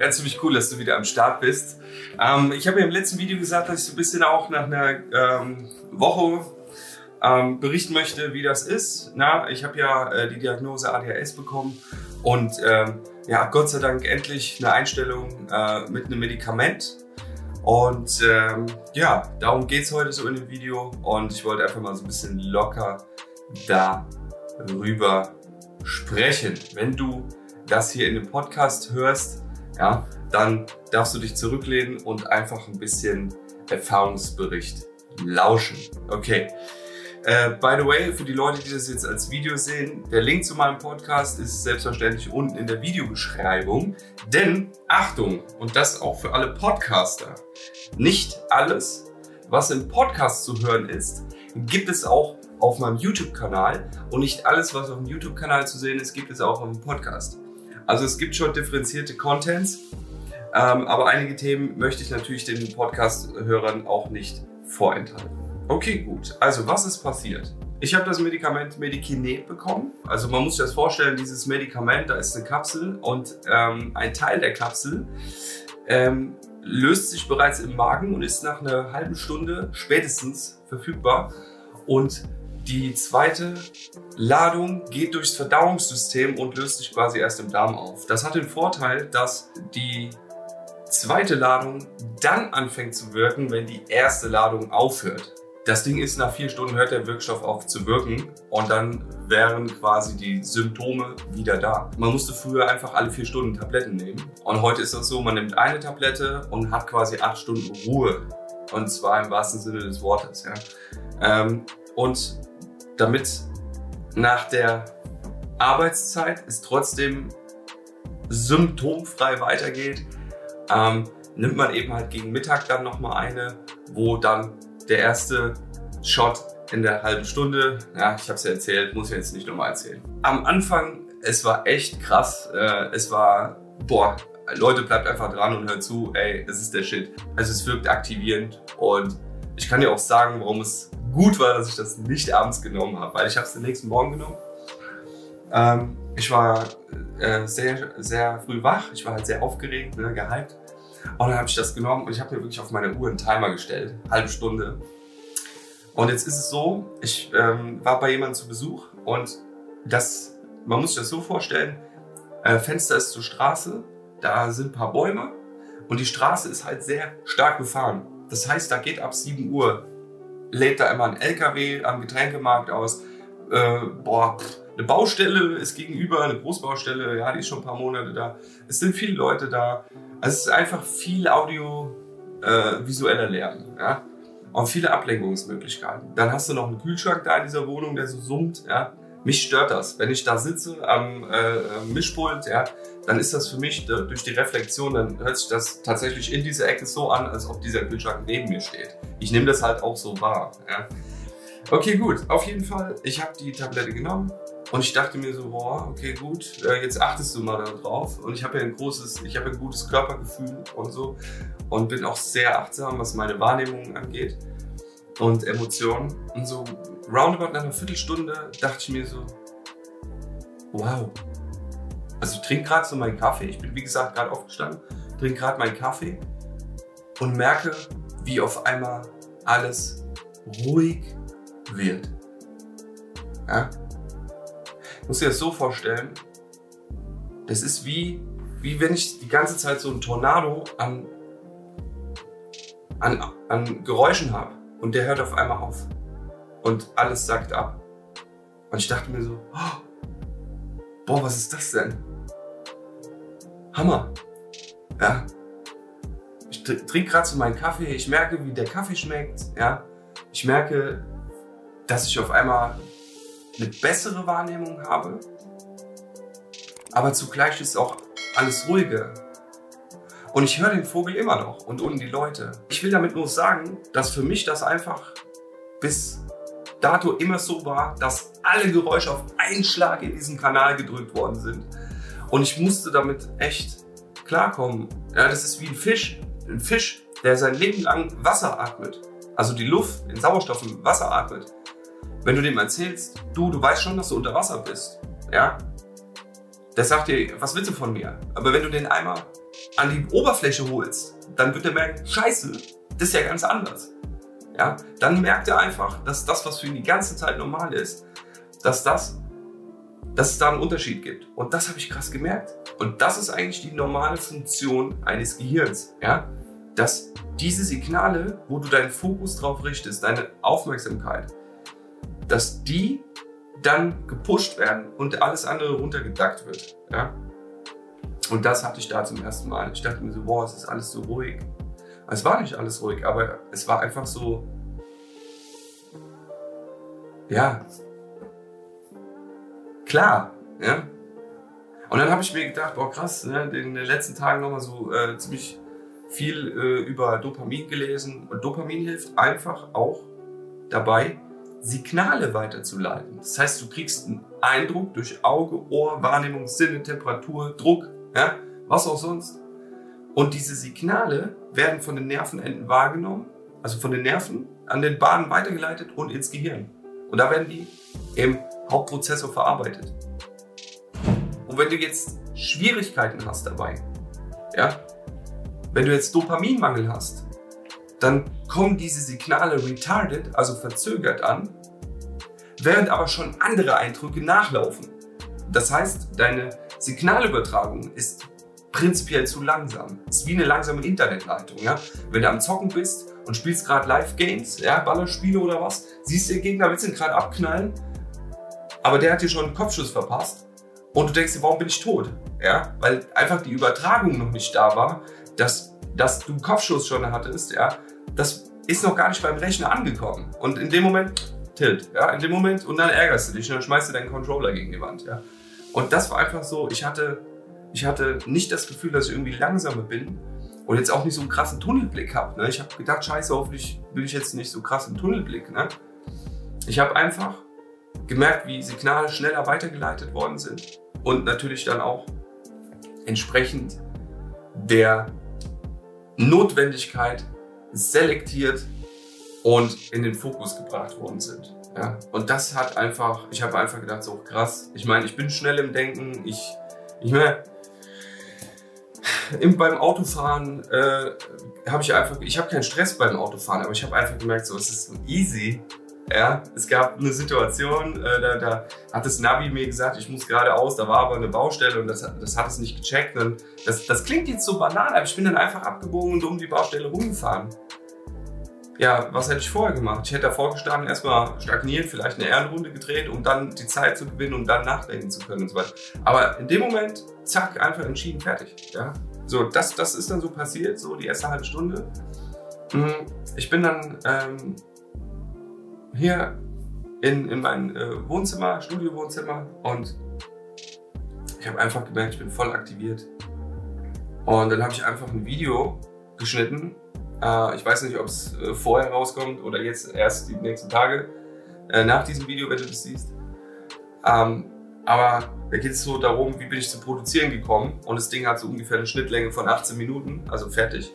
Ja, ziemlich cool, dass du wieder am Start bist. Ähm, ich habe ja im letzten Video gesagt, dass ich so ein bisschen auch nach einer ähm, Woche ähm, berichten möchte, wie das ist. Na, ich habe ja äh, die Diagnose ADHS bekommen und ähm, ja, Gott sei Dank endlich eine Einstellung äh, mit einem Medikament. Und ähm, ja, darum geht es heute so in dem Video und ich wollte einfach mal so ein bisschen locker darüber sprechen. Wenn du das hier in dem Podcast hörst, ja, dann darfst du dich zurücklehnen und einfach ein bisschen Erfahrungsbericht lauschen. Okay. Äh, by the way, für die Leute, die das jetzt als Video sehen, der Link zu meinem Podcast ist selbstverständlich unten in der Videobeschreibung. Denn, Achtung, und das auch für alle Podcaster, nicht alles, was im Podcast zu hören ist, gibt es auch auf meinem YouTube-Kanal und nicht alles, was auf dem YouTube-Kanal zu sehen ist, gibt es auch auf dem Podcast. Also es gibt schon differenzierte Contents, ähm, aber einige Themen möchte ich natürlich den Podcast-Hörern auch nicht vorenthalten. Okay, gut. Also was ist passiert? Ich habe das Medikament Medikinet bekommen. Also man muss sich das vorstellen, dieses Medikament, da ist eine Kapsel und ähm, ein Teil der Kapsel ähm, löst sich bereits im Magen und ist nach einer halben Stunde spätestens verfügbar. Und die zweite Ladung geht durchs Verdauungssystem und löst sich quasi erst im Darm auf. Das hat den Vorteil, dass die zweite Ladung dann anfängt zu wirken, wenn die erste Ladung aufhört. Das Ding ist, nach vier Stunden hört der Wirkstoff auf zu wirken und dann wären quasi die Symptome wieder da. Man musste früher einfach alle vier Stunden Tabletten nehmen und heute ist das so, man nimmt eine Tablette und hat quasi acht Stunden Ruhe und zwar im wahrsten Sinne des Wortes. Ja. Ähm, und damit nach der Arbeitszeit es trotzdem symptomfrei weitergeht, ähm, nimmt man eben halt gegen Mittag dann nochmal eine, wo dann der erste Shot in der halben Stunde, ja, ich habe es ja erzählt, muss ich jetzt nicht nochmal erzählen. Am Anfang, es war echt krass, äh, es war, boah, Leute, bleibt einfach dran und hört zu, ey, es ist der Shit. Also es wirkt aktivierend und ich kann dir auch sagen, warum es gut war, dass ich das nicht abends genommen habe, weil ich habe es den nächsten Morgen genommen. Ähm, ich war äh, sehr, sehr früh wach, ich war halt sehr aufgeregt, ne, gehypt. Und dann habe ich das genommen und ich habe mir wirklich auf meine Uhr einen Timer gestellt, halbe Stunde. Und jetzt ist es so, ich ähm, war bei jemandem zu Besuch und das, man muss sich das so vorstellen, äh, Fenster ist zur Straße, da sind ein paar Bäume und die Straße ist halt sehr stark befahren. Das heißt, da geht ab 7 Uhr lädt da immer ein LKW am Getränkemarkt aus. Äh, boah, eine Baustelle ist gegenüber, eine Großbaustelle, ja, die ist schon ein paar Monate da. Es sind viele Leute da. Also es ist einfach viel audiovisueller äh, Lärm, ja. Und viele Ablenkungsmöglichkeiten. Dann hast du noch einen Kühlschrank da in dieser Wohnung, der so summt, ja. Mich stört das. Wenn ich da sitze am äh, Mischpult, ja, dann ist das für mich durch die Reflexion, dann hört sich das tatsächlich in dieser Ecke so an, als ob dieser Kühlschrank neben mir steht. Ich nehme das halt auch so wahr. Ja. Okay, gut. Auf jeden Fall, ich habe die Tablette genommen und ich dachte mir so, boah, okay, gut, äh, jetzt achtest du mal darauf. Und ich habe ja ein großes, ich habe ein gutes Körpergefühl und so und bin auch sehr achtsam, was meine Wahrnehmung angeht und Emotionen. Und so roundabout nach einer Viertelstunde dachte ich mir so, wow, also ich trinke gerade so meinen Kaffee. Ich bin wie gesagt gerade aufgestanden, trinke gerade meinen Kaffee und merke, wie auf einmal alles ruhig wird. Ja? Ich muss dir das so vorstellen, das ist wie, wie wenn ich die ganze Zeit so einen Tornado an, an, an Geräuschen habe und der hört auf einmal auf und alles sagt ab. Und ich dachte mir so, oh, boah, was ist das denn? Hammer. Ja. Ich trinke gerade so meinen Kaffee, ich merke, wie der Kaffee schmeckt. Ja. Ich merke, dass ich auf einmal eine bessere Wahrnehmung habe. Aber zugleich ist auch alles ruhiger. Und ich höre den Vogel immer noch und unten die Leute. Ich will damit nur sagen, dass für mich das einfach bis dato immer so war, dass alle Geräusche auf einen Schlag in diesen Kanal gedrückt worden sind. Und ich musste damit echt klarkommen. Ja, das ist wie ein Fisch. Ein Fisch, der sein Leben lang Wasser atmet. Also die Luft, den Sauerstoff im Wasser atmet. Wenn du dem erzählst, du, du weißt schon, dass du unter Wasser bist. Ja? Der sagt dir, was willst du von mir? Aber wenn du den einmal an die Oberfläche holst, dann wird er merken, scheiße, das ist ja ganz anders. Ja, dann merkt er einfach, dass das, was für ihn die ganze Zeit normal ist, dass das, dass es da einen Unterschied gibt. Und das habe ich krass gemerkt. Und das ist eigentlich die normale Funktion eines Gehirns. Ja, dass diese Signale, wo du deinen Fokus drauf richtest, deine Aufmerksamkeit, dass die dann gepusht werden und alles andere runtergedackt wird. Ja? Und das hatte ich da zum ersten Mal. Ich dachte mir so, boah, es ist alles so ruhig. Es war nicht alles ruhig, aber es war einfach so, ja, klar. Ja? Und dann habe ich mir gedacht, boah krass, ne, in den letzten Tagen nochmal so äh, ziemlich viel äh, über Dopamin gelesen. Und Dopamin hilft einfach auch dabei, Signale weiterzuleiten. Das heißt, du kriegst einen Eindruck durch Auge, Ohr, Wahrnehmung, Sinne, Temperatur, Druck, ja, was auch sonst. Und diese Signale werden von den Nervenenden wahrgenommen, also von den Nerven an den Bahnen weitergeleitet und ins Gehirn. Und da werden die im Hauptprozessor verarbeitet. Und wenn du jetzt Schwierigkeiten hast dabei, ja, wenn du jetzt Dopaminmangel hast, dann kommen diese Signale retarded, also verzögert an, während aber schon andere Eindrücke nachlaufen. Das heißt, deine Signalübertragung ist prinzipiell zu langsam. Ist wie eine langsame Internetleitung. Ja? Wenn du am Zocken bist und spielst gerade Live-Games, ja, Ballerspiele oder was, siehst du den Gegner, willst ihn gerade abknallen, aber der hat dir schon einen Kopfschuss verpasst und du denkst dir, warum bin ich tot? Ja? Weil einfach die Übertragung noch nicht da war, dass, dass du einen Kopfschuss schon hattest, ja, das ist noch gar nicht beim Rechner angekommen. Und in dem Moment, tilt, ja, in dem Moment, und dann ärgerst du dich und dann schmeißt du deinen Controller gegen die Wand, ja. Und das war einfach so, ich hatte, ich hatte nicht das Gefühl, dass ich irgendwie langsamer bin und jetzt auch nicht so einen krassen Tunnelblick habe. Ne? Ich habe gedacht, scheiße, hoffentlich will ich jetzt nicht so krassen Tunnelblick. Ne? Ich habe einfach gemerkt, wie Signale schneller weitergeleitet worden sind und natürlich dann auch entsprechend der Notwendigkeit selektiert und in den Fokus gebracht worden sind. Ja? Und das hat einfach, ich habe einfach gedacht, so krass. Ich meine, ich bin schnell im Denken. Ich, ich meine, beim Autofahren äh, habe ich einfach, ich habe keinen Stress beim Autofahren, aber ich habe einfach gemerkt, so es ist so easy. Ja, es gab eine Situation, äh, da, da hat das Navi mir gesagt, ich muss geradeaus, da war aber eine Baustelle und das, das hat es nicht gecheckt. Und das, das klingt jetzt so banal, aber ich bin dann einfach abgebogen und um die Baustelle rumgefahren ja, was hätte ich vorher gemacht? Ich hätte davor gestanden, erstmal stagniert, vielleicht eine Ehrenrunde gedreht, um dann die Zeit zu gewinnen und dann nachdenken zu können und so weiter. Aber in dem Moment, zack, einfach entschieden, fertig. Ja? So, das, das ist dann so passiert, so die erste halbe Stunde. Mhm. Ich bin dann ähm, hier in, in mein äh, Wohnzimmer, Studiowohnzimmer und ich habe einfach gemerkt, ich bin voll aktiviert. Und dann habe ich einfach ein Video geschnitten äh, ich weiß nicht, ob es äh, vorher rauskommt oder jetzt erst die nächsten Tage äh, nach diesem Video, wenn du das siehst. Ähm, aber da geht es so darum, wie bin ich zu produzieren gekommen. Und das Ding hat so ungefähr eine Schnittlänge von 18 Minuten, also fertig.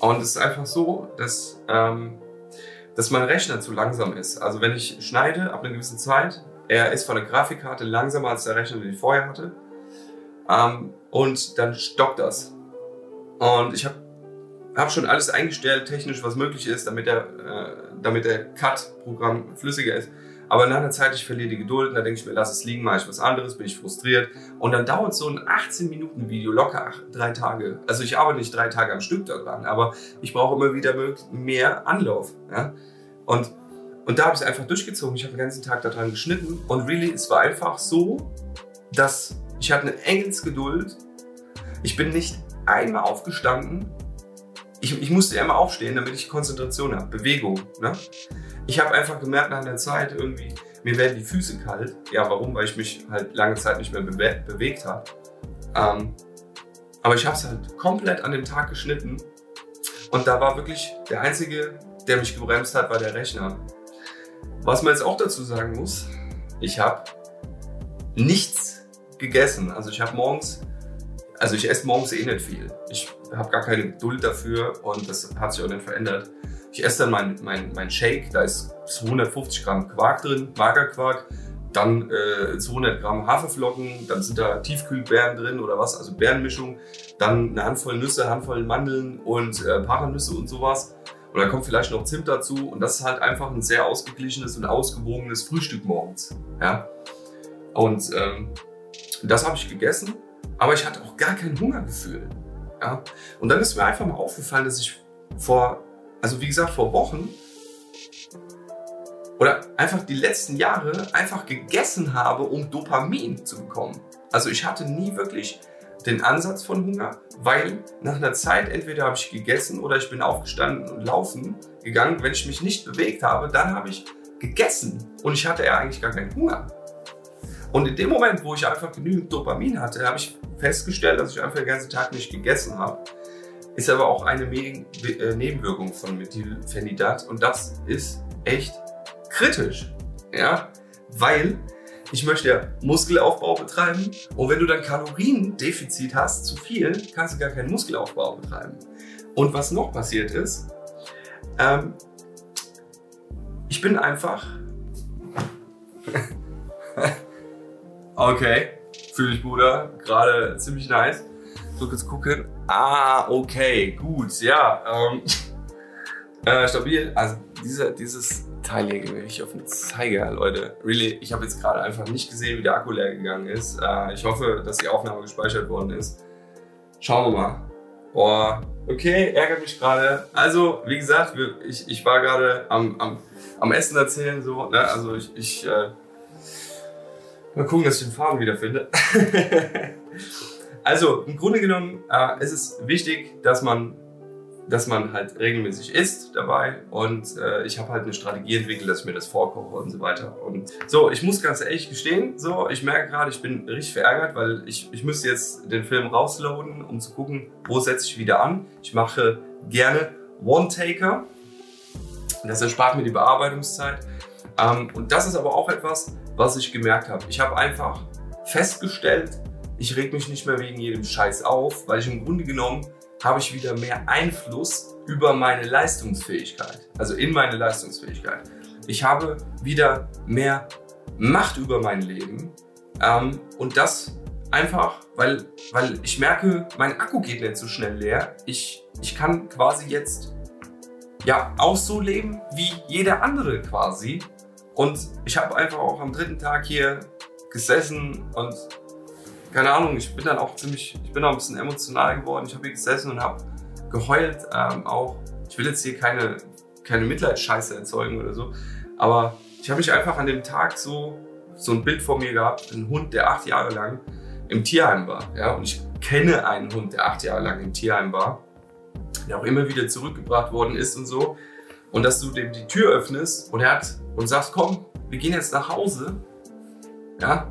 Und es ist einfach so, dass, ähm, dass mein Rechner zu langsam ist. Also wenn ich schneide ab einer gewissen Zeit, er ist von der Grafikkarte langsamer als der Rechner, den ich vorher hatte. Ähm, und dann stockt das. Und ich habe habe schon alles eingestellt, technisch, was möglich ist, damit der, äh, damit der Cut-Programm flüssiger ist. Aber nach einer Zeit, ich verliere die Geduld dann denke ich mir, lass es liegen, mache ich was anderes, bin ich frustriert. Und dann dauert so ein 18-Minuten-Video locker drei Tage. Also ich arbeite nicht drei Tage am Stück daran, aber ich brauche immer wieder mehr Anlauf. Ja? Und, und da habe ich es einfach durchgezogen. Ich habe den ganzen Tag daran geschnitten. Und really, es war einfach so, dass ich hatte eine Engelsgeduld. Ich bin nicht einmal aufgestanden ich, ich musste immer aufstehen, damit ich Konzentration habe, Bewegung. Ne? Ich habe einfach gemerkt nach einer Zeit irgendwie, mir werden die Füße kalt. Ja, warum? Weil ich mich halt lange Zeit nicht mehr bewe bewegt habe. Ähm, aber ich habe es halt komplett an dem Tag geschnitten. Und da war wirklich der Einzige, der mich gebremst hat, war der Rechner. Was man jetzt auch dazu sagen muss, ich habe nichts gegessen. Also ich habe morgens also ich esse morgens eh nicht viel. Ich habe gar keine Geduld dafür und das hat sich auch nicht verändert. Ich esse dann mein, mein, mein Shake, da ist 150 Gramm Quark drin, Magerquark, dann äh, 200 Gramm Haferflocken, dann sind da Tiefkühlbeeren drin oder was, also Beerenmischung, dann eine Handvoll Nüsse, Handvoll Mandeln und äh, Paranüsse und sowas. Und dann kommt vielleicht noch Zimt dazu und das ist halt einfach ein sehr ausgeglichenes und ausgewogenes Frühstück morgens. Ja? Und ähm, das habe ich gegessen, aber ich hatte auch gar kein Hungergefühl. Ja? Und dann ist mir einfach mal aufgefallen, dass ich vor, also wie gesagt, vor Wochen oder einfach die letzten Jahre einfach gegessen habe, um Dopamin zu bekommen. Also ich hatte nie wirklich den Ansatz von Hunger, weil nach einer Zeit entweder habe ich gegessen oder ich bin aufgestanden und laufen gegangen. Wenn ich mich nicht bewegt habe, dann habe ich gegessen und ich hatte ja eigentlich gar keinen Hunger. Und in dem Moment, wo ich einfach genügend Dopamin hatte, habe ich festgestellt, dass ich einfach den ganzen Tag nicht gegessen habe. Ist aber auch eine äh, Nebenwirkung von Methylphenidat und das ist echt kritisch. Ja, weil ich möchte ja Muskelaufbau betreiben und wenn du dann Kaloriendefizit hast, zu viel, kannst du gar keinen Muskelaufbau betreiben. Und was noch passiert ist, ähm, ich bin einfach. okay, fühle ich, Bruder. Gerade ziemlich nice. So kurz gucken. Ah, okay, gut, ja. Ähm, äh, stabil. Also dieser, dieses Teil hier mir richtig auf den Zeiger, Leute. Really, ich habe jetzt gerade einfach nicht gesehen, wie der Akku leer gegangen ist. Äh, ich hoffe, dass die Aufnahme gespeichert worden ist. Schauen wir mal. Boah, okay, ärgert mich gerade. Also, wie gesagt, ich, ich war gerade am, am, am Essen erzählen, so, ne? Also ich, ich äh, mal gucken, dass ich den Faden wiederfinde. also, im Grunde genommen äh, ist es wichtig, dass man dass man halt regelmäßig isst dabei und äh, ich habe halt eine Strategie entwickelt, dass ich mir das vorkoche und so weiter. Und so, ich muss ganz ehrlich gestehen, so, ich merke gerade, ich bin richtig verärgert, weil ich, ich müsste jetzt den Film rausloaden, um zu gucken, wo setze ich wieder an. Ich mache gerne One-Taker. Das erspart mir die Bearbeitungszeit. Ähm, und das ist aber auch etwas, was ich gemerkt habe. Ich habe einfach festgestellt, ich reg mich nicht mehr wegen jedem Scheiß auf, weil ich im Grunde genommen habe ich wieder mehr Einfluss über meine Leistungsfähigkeit, also in meine Leistungsfähigkeit. Ich habe wieder mehr Macht über mein Leben ähm, und das einfach, weil, weil ich merke, mein Akku geht nicht so schnell leer. Ich, ich kann quasi jetzt ja auch so leben wie jeder andere quasi. Und ich habe einfach auch am dritten Tag hier gesessen und keine Ahnung, ich bin dann auch ziemlich, ich bin auch ein bisschen emotional geworden. Ich habe hier gesessen und habe geheult. Ähm, auch, ich will jetzt hier keine, keine Mitleidsscheiße erzeugen oder so, aber ich habe mich einfach an dem Tag so, so ein Bild vor mir gehabt, ein Hund, der acht Jahre lang im Tierheim war. Ja? Und ich kenne einen Hund, der acht Jahre lang im Tierheim war, der auch immer wieder zurückgebracht worden ist und so. Und dass du dem die Tür öffnest und er hat und sagst, komm, wir gehen jetzt nach Hause. Ja,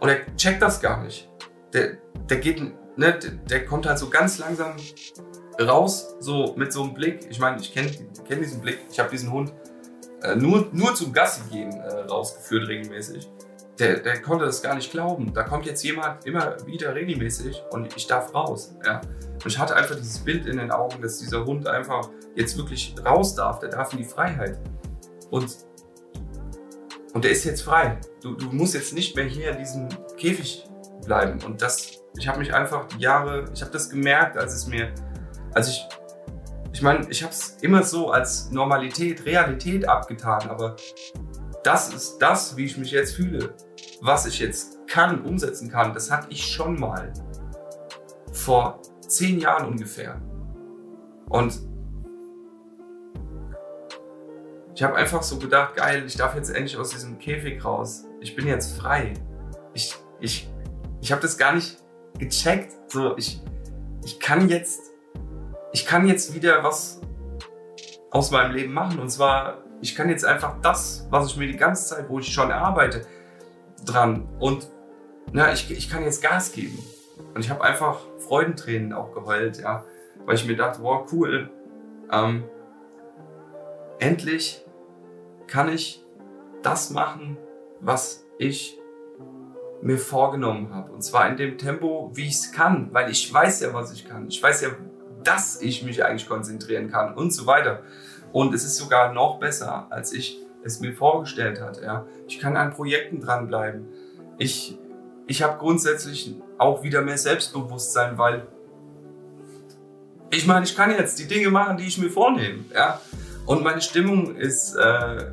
und er checkt das gar nicht. Der, der geht, ne, der, kommt halt so ganz langsam raus, so mit so einem Blick. Ich meine, ich kenne kenn diesen Blick. Ich habe diesen Hund äh, nur, nur zum Gassi gehen äh, rausgeführt regelmäßig. Der, der konnte das gar nicht glauben. Da kommt jetzt jemand immer wieder regelmäßig und ich darf raus. Ja? Und ich hatte einfach dieses Bild in den Augen, dass dieser Hund einfach jetzt wirklich raus darf. Der darf in die Freiheit. Und und der ist jetzt frei. Du, du musst jetzt nicht mehr hier in diesem Käfig bleiben. Und das, ich habe mich einfach die Jahre, ich habe das gemerkt, als es mir, als ich, ich meine, ich habe es immer so als Normalität, Realität abgetan, aber das ist das, wie ich mich jetzt fühle, was ich jetzt kann, umsetzen kann, das hatte ich schon mal vor zehn Jahren ungefähr. Und ich habe einfach so gedacht, geil, ich darf jetzt endlich aus diesem Käfig raus. Ich bin jetzt frei. Ich, ich, ich habe das gar nicht gecheckt. So, ich, ich kann jetzt, ich kann jetzt wieder was aus meinem Leben machen. Und zwar, ich kann jetzt einfach das, was ich mir die ganze Zeit, wo ich schon arbeite, dran. Und na, ich, ich kann jetzt Gas geben. Und ich habe einfach Freudentränen auch geheult, ja, weil ich mir dachte, wow, cool. Ähm, endlich kann ich das machen, was ich mir vorgenommen habe. Und zwar in dem Tempo, wie ich es kann, weil ich weiß ja, was ich kann. Ich weiß ja, dass ich mich eigentlich konzentrieren kann und so weiter. Und es ist sogar noch besser, als ich es mir vorgestellt hat. Ja. Ich kann an Projekten dranbleiben. Ich, ich habe grundsätzlich auch wieder mehr Selbstbewusstsein, weil ich meine, ich kann jetzt die Dinge machen, die ich mir vornehme. Ja. Und meine Stimmung ist, äh,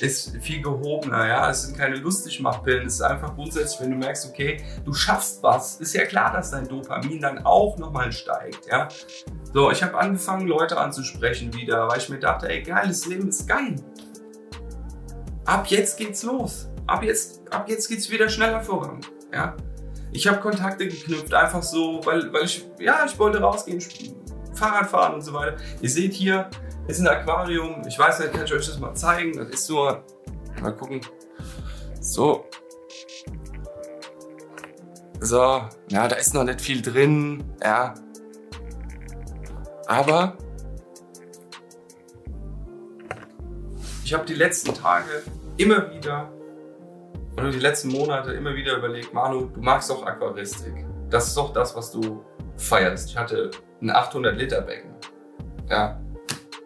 ist viel gehobener, ja. Es sind keine Lustigmachpillen, es ist einfach grundsätzlich, wenn du merkst, okay, du schaffst was, ist ja klar, dass dein Dopamin dann auch nochmal steigt, ja. So, ich habe angefangen, Leute anzusprechen wieder, weil ich mir dachte, ey, geiles Leben ist geil. Ab jetzt geht's los. Ab jetzt, ab jetzt geht's wieder schneller voran, ja. Ich habe Kontakte geknüpft, einfach so, weil, weil ich, ja, ich wollte rausgehen, Fahrrad fahren und so weiter. Ihr seht hier, ist ein Aquarium. Ich weiß nicht, kann ich euch das mal zeigen. Das ist nur, mal gucken. So. So, ja, da ist noch nicht viel drin, ja. Aber ich habe die letzten Tage immer wieder oder die letzten Monate immer wieder überlegt, Manu, du magst doch Aquaristik. Das ist doch das, was du feierst. Ich hatte ein 800 Liter Becken. Ja,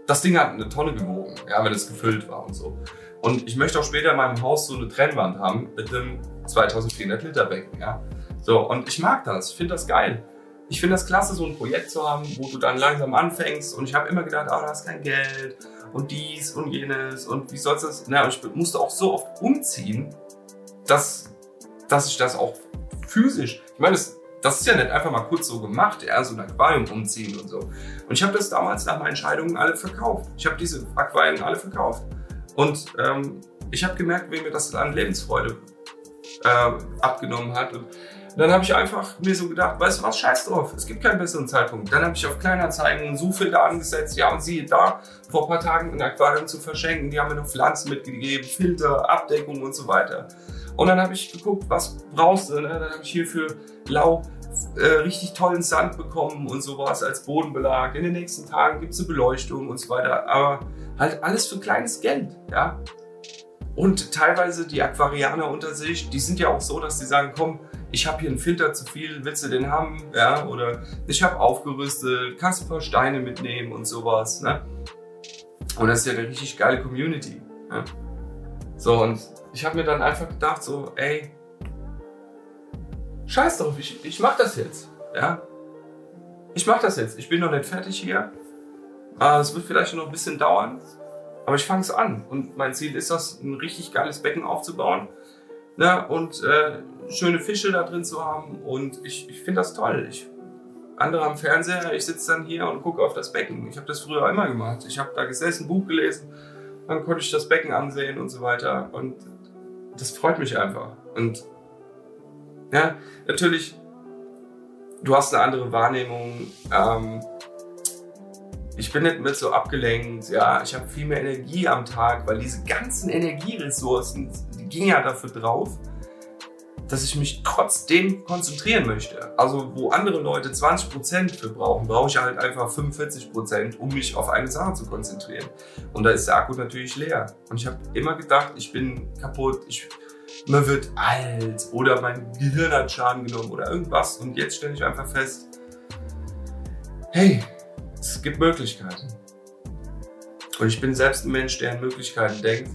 das Ding hat eine Tonne gewogen, ja, wenn es gefüllt war und so. Und ich möchte auch später in meinem Haus so eine Trennwand haben mit einem 2400 Liter Becken, ja. So, und ich mag das, ich finde das geil. Ich finde das klasse, so ein Projekt zu haben, wo du dann langsam anfängst. Und ich habe immer gedacht, ah, oh, da hast kein Geld und dies und jenes und wie sollst du das? Na, ich musste auch so oft umziehen, dass, dass ich das auch physisch, ich meine, das das ist ja nicht einfach mal kurz so gemacht, ja, so ein Aquarium umziehen und so. Und ich habe das damals nach meinen Entscheidungen alle verkauft. Ich habe diese Aquarien alle verkauft. Und ähm, ich habe gemerkt, wie mir das an Lebensfreude äh, abgenommen hat. Und dann habe ich einfach mir so gedacht, weißt du was, scheiß drauf, es gibt keinen besseren Zeitpunkt. Dann habe ich auf Kleinanzeigen einen Suchfilter angesetzt, ja und siehe da, vor ein paar Tagen ein Aquarium zu verschenken, die haben mir noch Pflanzen mitgegeben, Filter, Abdeckung und so weiter. Und dann habe ich geguckt, was brauchst du, ne? dann habe ich hier für Lau äh, richtig tollen Sand bekommen und sowas als Bodenbelag. In den nächsten Tagen gibt es eine Beleuchtung und so weiter. Aber halt alles für kleines Geld, ja. Und teilweise die Aquarianer unter sich, die sind ja auch so, dass die sagen, komm, ich habe hier einen Filter zu viel, willst du den haben? Ja, oder ich habe aufgerüstet, kannst du ein paar Steine mitnehmen und sowas. Ne? Und das ist ja eine richtig geile Community. Ja? So, und ich habe mir dann einfach gedacht, so, ey, scheiß drauf, ich, ich mach das jetzt. Ja? Ich mach das jetzt. Ich bin noch nicht fertig hier. Äh, es wird vielleicht noch ein bisschen dauern. Aber ich fange es an. Und mein Ziel ist das, ein richtig geiles Becken aufzubauen. Ne? Und äh, schöne Fische da drin zu haben. Und ich, ich finde das toll. Ich, andere am Fernseher, ich sitze dann hier und gucke auf das Becken. Ich habe das früher immer gemacht. Ich habe da gesessen, Buch gelesen, dann konnte ich das Becken ansehen und so weiter. Und das freut mich einfach. Und ja, natürlich, du hast eine andere Wahrnehmung. Ähm, ich bin nicht mehr so abgelenkt, ja, ich habe viel mehr Energie am Tag, weil diese ganzen Energieressourcen, die gingen ja dafür drauf, dass ich mich trotzdem konzentrieren möchte. Also wo andere Leute 20% für brauchen, brauche ich halt einfach 45%, um mich auf eine Sache zu konzentrieren. Und da ist der Akku natürlich leer. Und ich habe immer gedacht, ich bin kaputt, ich man wird alt oder mein Gehirn hat Schaden genommen oder irgendwas. Und jetzt stelle ich einfach fest, hey, es gibt Möglichkeiten. Und ich bin selbst ein Mensch, der an Möglichkeiten denkt.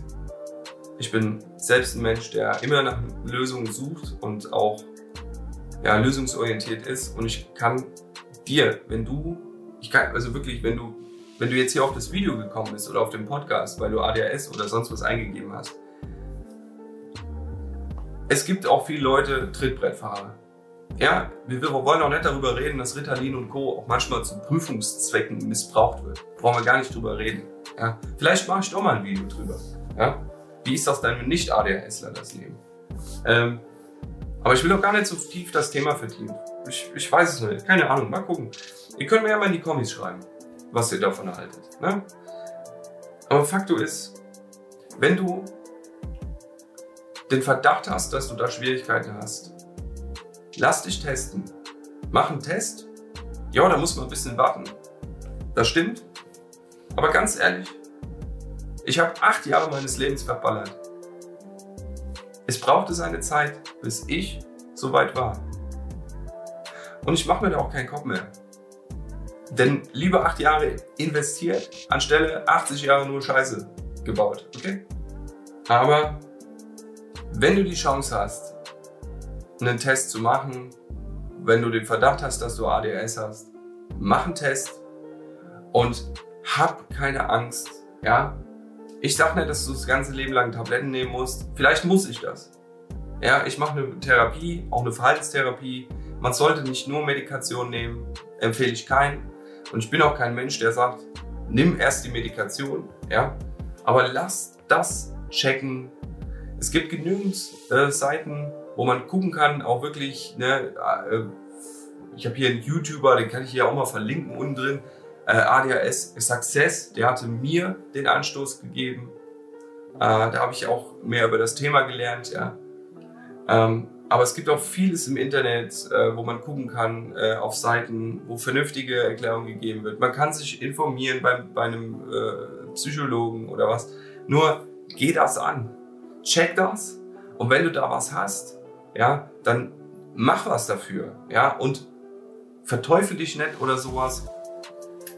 Ich bin selbst ein Mensch, der immer nach Lösungen sucht und auch ja, lösungsorientiert ist. Und ich kann dir, wenn du, ich kann, also wirklich, wenn du, wenn du jetzt hier auf das Video gekommen bist oder auf den Podcast, weil du ADHS oder sonst was eingegeben hast, es gibt auch viele Leute Trittbrettfahrer. Ja, wir wollen auch nicht darüber reden, dass Ritalin und Co. auch manchmal zu Prüfungszwecken missbraucht wird. Brauchen wir gar nicht drüber reden. Ja, vielleicht mache ich doch mal ein Video drüber. Ja, wie ist das denn, wenn nicht ADHSler das nehmen? Ähm, aber ich will auch gar nicht so tief das Thema vertiefen. Ich, ich weiß es nicht. Keine Ahnung. Mal gucken. Ihr könnt mir ja mal in die Kommis schreiben, was ihr davon haltet. Ne? Aber Faktor ist, wenn du den Verdacht hast, dass du da Schwierigkeiten hast, lass dich testen. Mach einen Test. Ja, da muss man ein bisschen warten. Das stimmt. Aber ganz ehrlich, ich habe acht Jahre meines Lebens verballert. Es brauchte seine Zeit, bis ich so weit war. Und ich mache mir da auch keinen Kopf mehr. Denn lieber acht Jahre investiert, anstelle 80 Jahre nur Scheiße gebaut. Okay? Aber wenn du die Chance hast, einen Test zu machen, wenn du den Verdacht hast, dass du ADHS hast, mach einen Test und hab keine Angst. Ja, ich sag nicht, dass du das ganze Leben lang Tabletten nehmen musst. Vielleicht muss ich das. Ja, ich mache eine Therapie, auch eine Verhaltenstherapie. Man sollte nicht nur Medikation nehmen, empfehle ich keinen. Und ich bin auch kein Mensch, der sagt, nimm erst die Medikation, ja. Aber lass das checken. Es gibt genügend äh, Seiten, wo man gucken kann, auch wirklich, ne, äh, ich habe hier einen YouTuber, den kann ich hier auch mal verlinken unten drin, äh, ADHS Success, der hatte mir den Anstoß gegeben. Äh, da habe ich auch mehr über das Thema gelernt, ja. Ähm, aber es gibt auch vieles im Internet, äh, wo man gucken kann, äh, auf Seiten, wo vernünftige Erklärung gegeben wird. Man kann sich informieren bei, bei einem äh, Psychologen oder was. Nur geh das an. Check das. Und wenn du da was hast, ja, dann mach was dafür. Ja, und verteufel dich nicht oder sowas,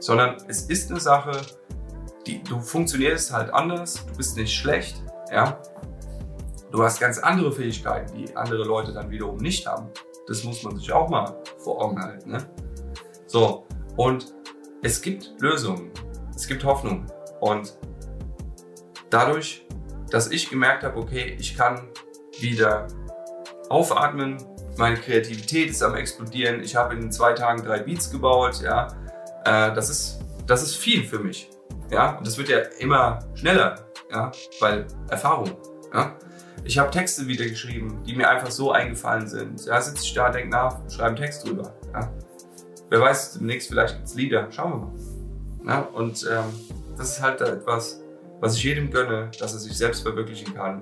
sondern es ist eine Sache, die, du funktionierst halt anders, du bist nicht schlecht, ja, Du hast ganz andere Fähigkeiten, die andere Leute dann wiederum nicht haben. Das muss man sich auch mal vor Augen halten. Ne? So, und es gibt Lösungen, es gibt Hoffnung. Und dadurch, dass ich gemerkt habe, okay, ich kann wieder aufatmen, meine Kreativität ist am explodieren, ich habe in zwei Tagen drei Beats gebaut, ja, äh, das ist, das ist viel für mich. Ja, und das wird ja immer schneller, ja, weil Erfahrung, ja. Ich habe Texte wieder geschrieben, die mir einfach so eingefallen sind. Ja, sitze ich da, denke nach, schreibe einen Text drüber. Ja. Wer weiß, demnächst vielleicht gibt's Lieder. Schauen wir mal. Ja, und ähm, das ist halt etwas, was ich jedem gönne, dass er sich selbst verwirklichen kann.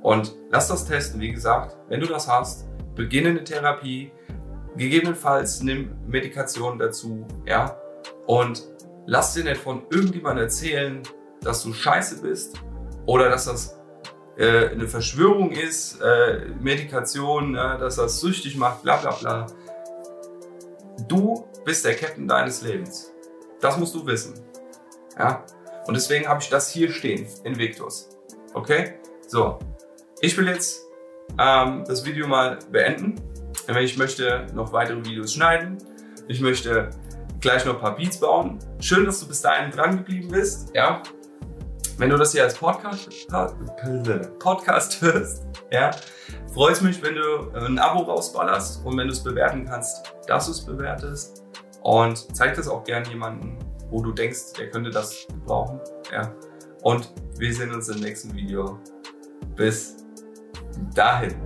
Und lass das testen, wie gesagt, wenn du das hast, beginne eine Therapie, gegebenenfalls nimm Medikation dazu, ja, und lass dir nicht von irgendjemandem erzählen, dass du scheiße bist oder dass das äh, eine Verschwörung ist, äh, Medikation, äh, dass das süchtig macht, bla bla bla. Du bist der Captain deines Lebens. Das musst du wissen. Ja? Und deswegen habe ich das hier stehen, Invictus. Okay? So. Ich will jetzt ähm, das Video mal beenden. Ich möchte noch weitere Videos schneiden. Ich möchte gleich noch ein paar Beats bauen. Schön, dass du bis dahin dran geblieben bist. Ja, wenn du das hier als Podcast, Podcast hörst, ja, freut es mich, wenn du ein Abo rausballerst und wenn du es bewerten kannst, dass du es bewertest. Und zeig das auch gerne jemandem, wo du denkst, der könnte das gebrauchen. Ja. Und wir sehen uns im nächsten Video. Bis dahin.